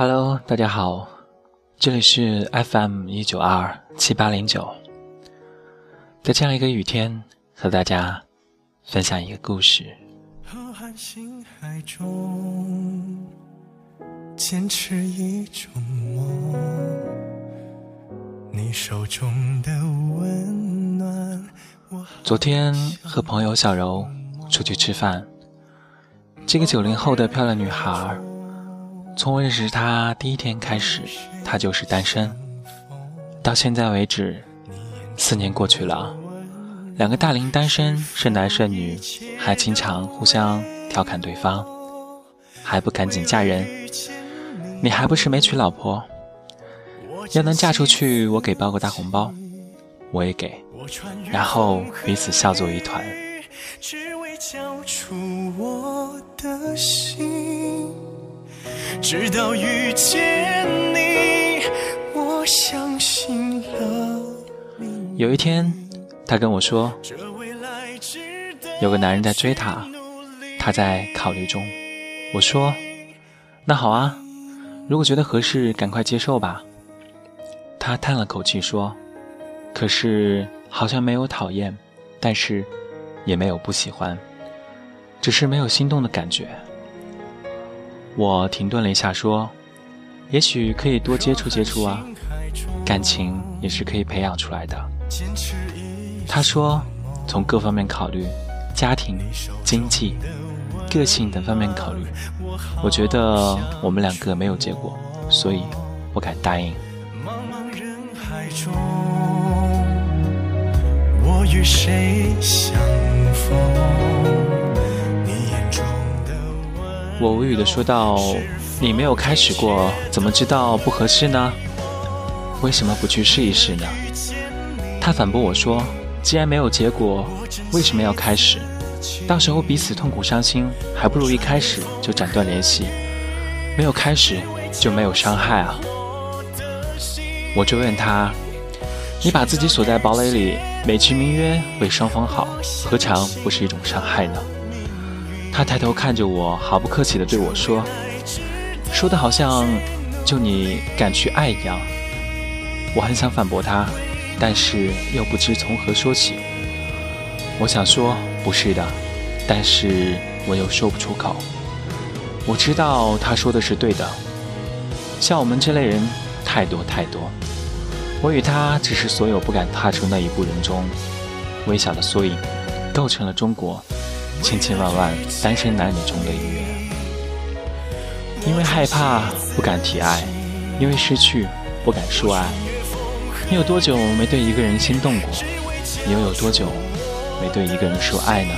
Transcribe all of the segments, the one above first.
Hello，大家好，这里是 FM 一九二七八零九，在这样一个雨天，和大家分享一个故事。坚持一种梦，你手中的温暖。昨天和朋友小柔出去吃饭，这个九零后的漂亮女孩。从认识他第一天开始，他就是单身。到现在为止，四年过去了，两个大龄单身，剩男剩女，还经常互相调侃对方，还不赶紧嫁人？你还不是没娶老婆？要能嫁出去，我给包个大红包，我也给，然后彼此笑作一团。直到遇见你，我相信了有一天，他跟我说，有个男人在追她，她在考虑中。我说，那好啊，如果觉得合适，赶快接受吧。他叹了口气说，可是好像没有讨厌，但是也没有不喜欢，只是没有心动的感觉。我停顿了一下，说：“也许可以多接触接触啊，感情也是可以培养出来的。”他说：“从各方面考虑，家庭、经济、个性等方面考虑，我觉得我们两个没有结果，所以不敢答应。”我与谁相逢？我无语的说道：“你没有开始过，怎么知道不合适呢？为什么不去试一试呢？”他反驳我说：“既然没有结果，为什么要开始？到时候彼此痛苦伤心，还不如一开始就斩断联系。没有开始就没有伤害啊！”我追问他：“你把自己锁在堡垒里，美其名曰为双方好，何尝不是一种伤害呢？”他抬头看着我，毫不客气地对我说：“说的好像就你敢去爱一样。”我很想反驳他，但是又不知从何说起。我想说不是的，但是我又说不出口。我知道他说的是对的，像我们这类人太多太多。我与他只是所有不敢踏出那一步人中微小的缩影，构成了中国。千千万万单身男女中的一员，因为害怕不敢提爱，因为失去不敢说爱。你有多久没对一个人心动过？你又有多久没对一个人说爱呢？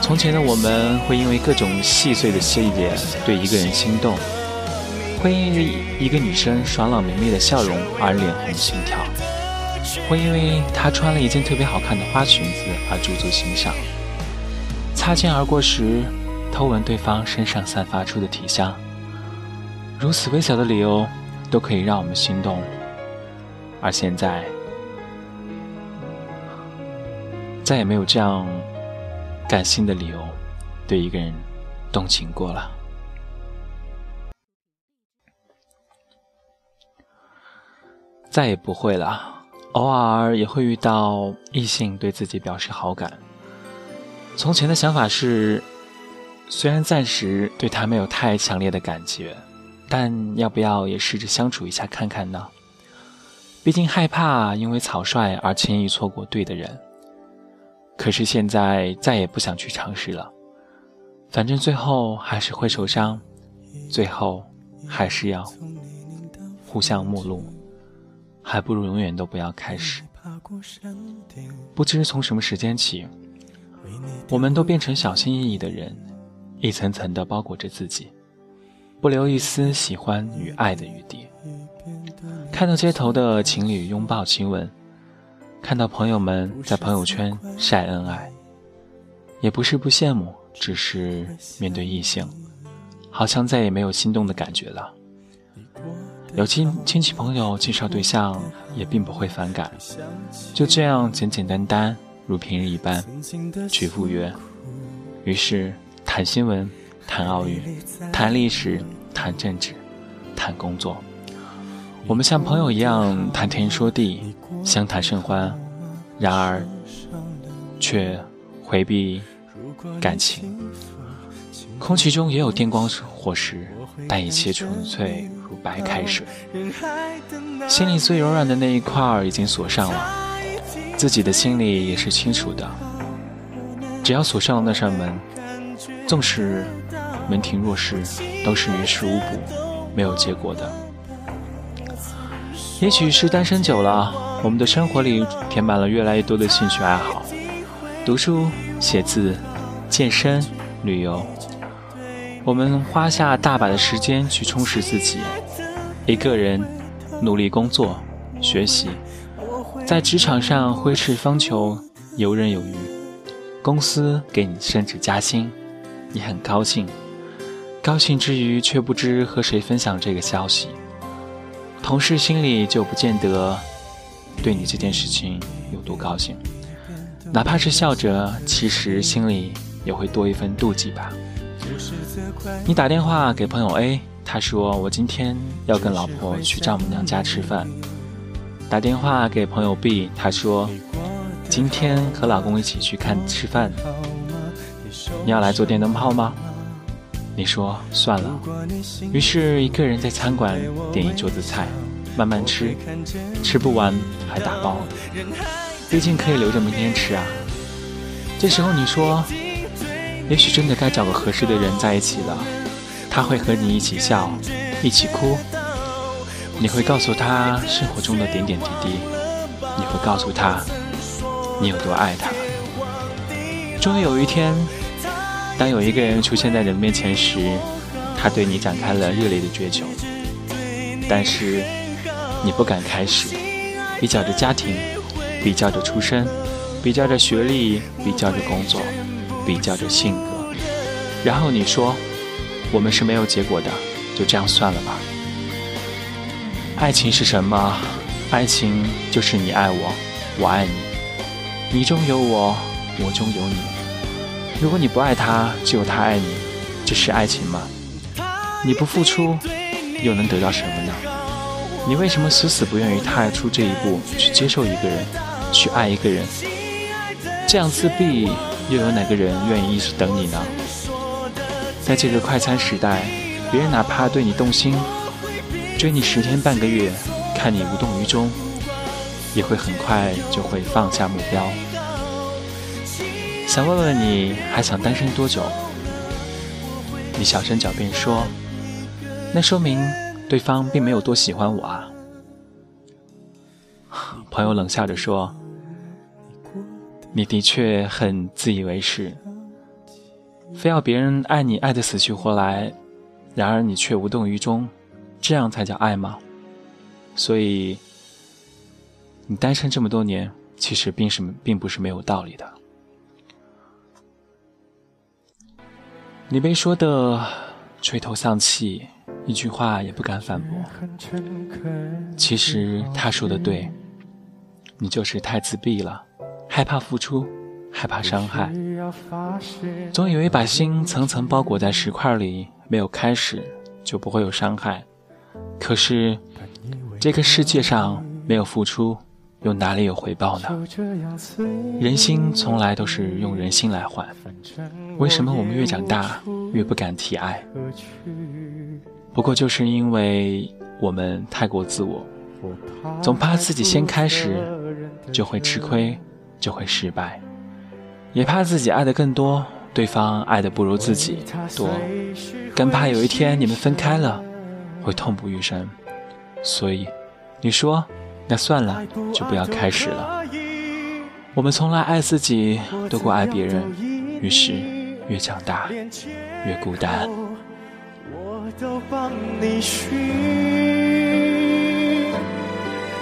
从前的我们会因为各种细碎的细节对一个人心动，会因为一个女生爽朗明媚的笑容而脸红心跳。会因为她穿了一件特别好看的花裙子而驻足欣赏，擦肩而过时偷闻对方身上散发出的体香，如此微小的理由都可以让我们心动，而现在再也没有这样感性的理由对一个人动情过了，再也不会了。偶尔也会遇到异性对自己表示好感。从前的想法是，虽然暂时对他没有太强烈的感觉，但要不要也试着相处一下看看呢？毕竟害怕因为草率而轻易错过对的人。可是现在再也不想去尝试了，反正最后还是会受伤，最后还是要互相陌路。还不如永远都不要开始。不知从什么时间起，我们都变成小心翼翼的人，一层层的包裹着自己，不留一丝喜欢与爱的余地。看到街头的情侣拥抱亲吻，看到朋友们在朋友圈晒恩爱，也不是不羡慕，只是面对异性，好像再也没有心动的感觉了。有亲亲戚朋友介绍对象，也并不会反感，就这样简简单单如平日一般去赴约。于是谈新闻，谈奥运，谈历史，谈政治，谈工作。我们像朋友一样谈天说地，相谈甚欢，然而却回避感情。空气中也有电光火石，但一切纯粹如白开水。心里最柔软的那一块儿已经锁上了，自己的心里也是清楚的。只要锁上了那扇门，纵使门庭若市，都是于事无补，没有结果的。也许是单身久了，我们的生活里填满了越来越多的兴趣爱好：读书、写字、健身、旅游。我们花下大把的时间去充实自己，一个人努力工作、学习，在职场上挥斥方遒，游刃有余。公司给你升职加薪，你很高兴，高兴之余却不知和谁分享这个消息。同事心里就不见得对你这件事情有多高兴，哪怕是笑着，其实心里也会多一份妒忌吧。你打电话给朋友 A，他说我今天要跟老婆去丈母娘家吃饭。打电话给朋友 B，他说今天和老公一起去看吃饭。你要来做电灯泡吗？你说算了。于是一个人在餐馆点一桌子菜，慢慢吃，吃不完还打包，毕竟可以留着明天吃啊。这时候你说。也许真的该找个合适的人在一起了，他会和你一起笑，一起哭。你会告诉他生活中的点点滴滴，你会告诉他你有多爱他。终于有一天，当有一个人出现在人面前时，他对你展开了热烈的追求，但是你不敢开始，比较着家庭，比较着出身，比较着学历，比较着工作。比较着性格，然后你说，我们是没有结果的，就这样算了吧。爱情是什么？爱情就是你爱我，我爱你，你中有我，我中有你。如果你不爱他，只有他爱你，这是爱情吗？你不付出，又能得到什么呢？你为什么死死不愿意踏出这一步，去接受一个人，去爱一个人？这样自闭。又有哪个人愿意一直等你呢？在这个快餐时代，别人哪怕对你动心，追你十天半个月，看你无动于衷，也会很快就会放下目标。想问问你还想单身多久？你小声狡辩说：“那说明对方并没有多喜欢我啊。”朋友冷笑着说。你的确很自以为是，非要别人爱你爱得死去活来，然而你却无动于衷，这样才叫爱吗？所以，你单身这么多年，其实并是并不是没有道理的。你被说的垂头丧气，一句话也不敢反驳。其实他说的对，你就是太自闭了。害怕付出，害怕伤害，总以为把心层层包裹在石块里，没有开始就不会有伤害。可是，这个世界上没有付出，又哪里有回报呢？人心从来都是用人心来换。为什么我们越长大越不敢提爱？不过就是因为我们太过自我，总怕自己先开始就会吃亏。就会失败，也怕自己爱的更多，对方爱的不如自己多，更怕有一天你们分开了，会痛不欲生。所以，你说，那算了，就不要开始了。我们从来爱自己多过爱别人，于是越长大越孤单。我都帮你寻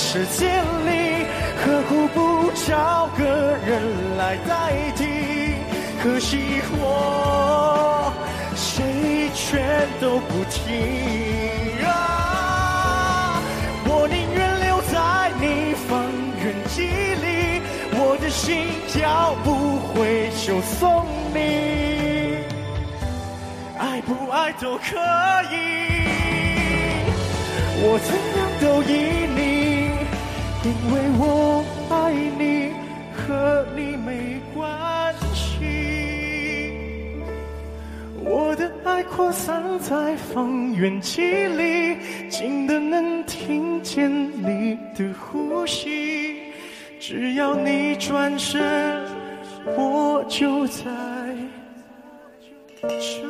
世界里，何苦不找个人来代替？可惜我谁全都不听啊！我宁愿留在你方圆几里，我的心要不回就送你，爱不爱都可以，我怎样都依你，因为我爱你，和你没关系。我的爱扩散在方圆几里，近的能听见你的呼吸。只要你转身，我就在这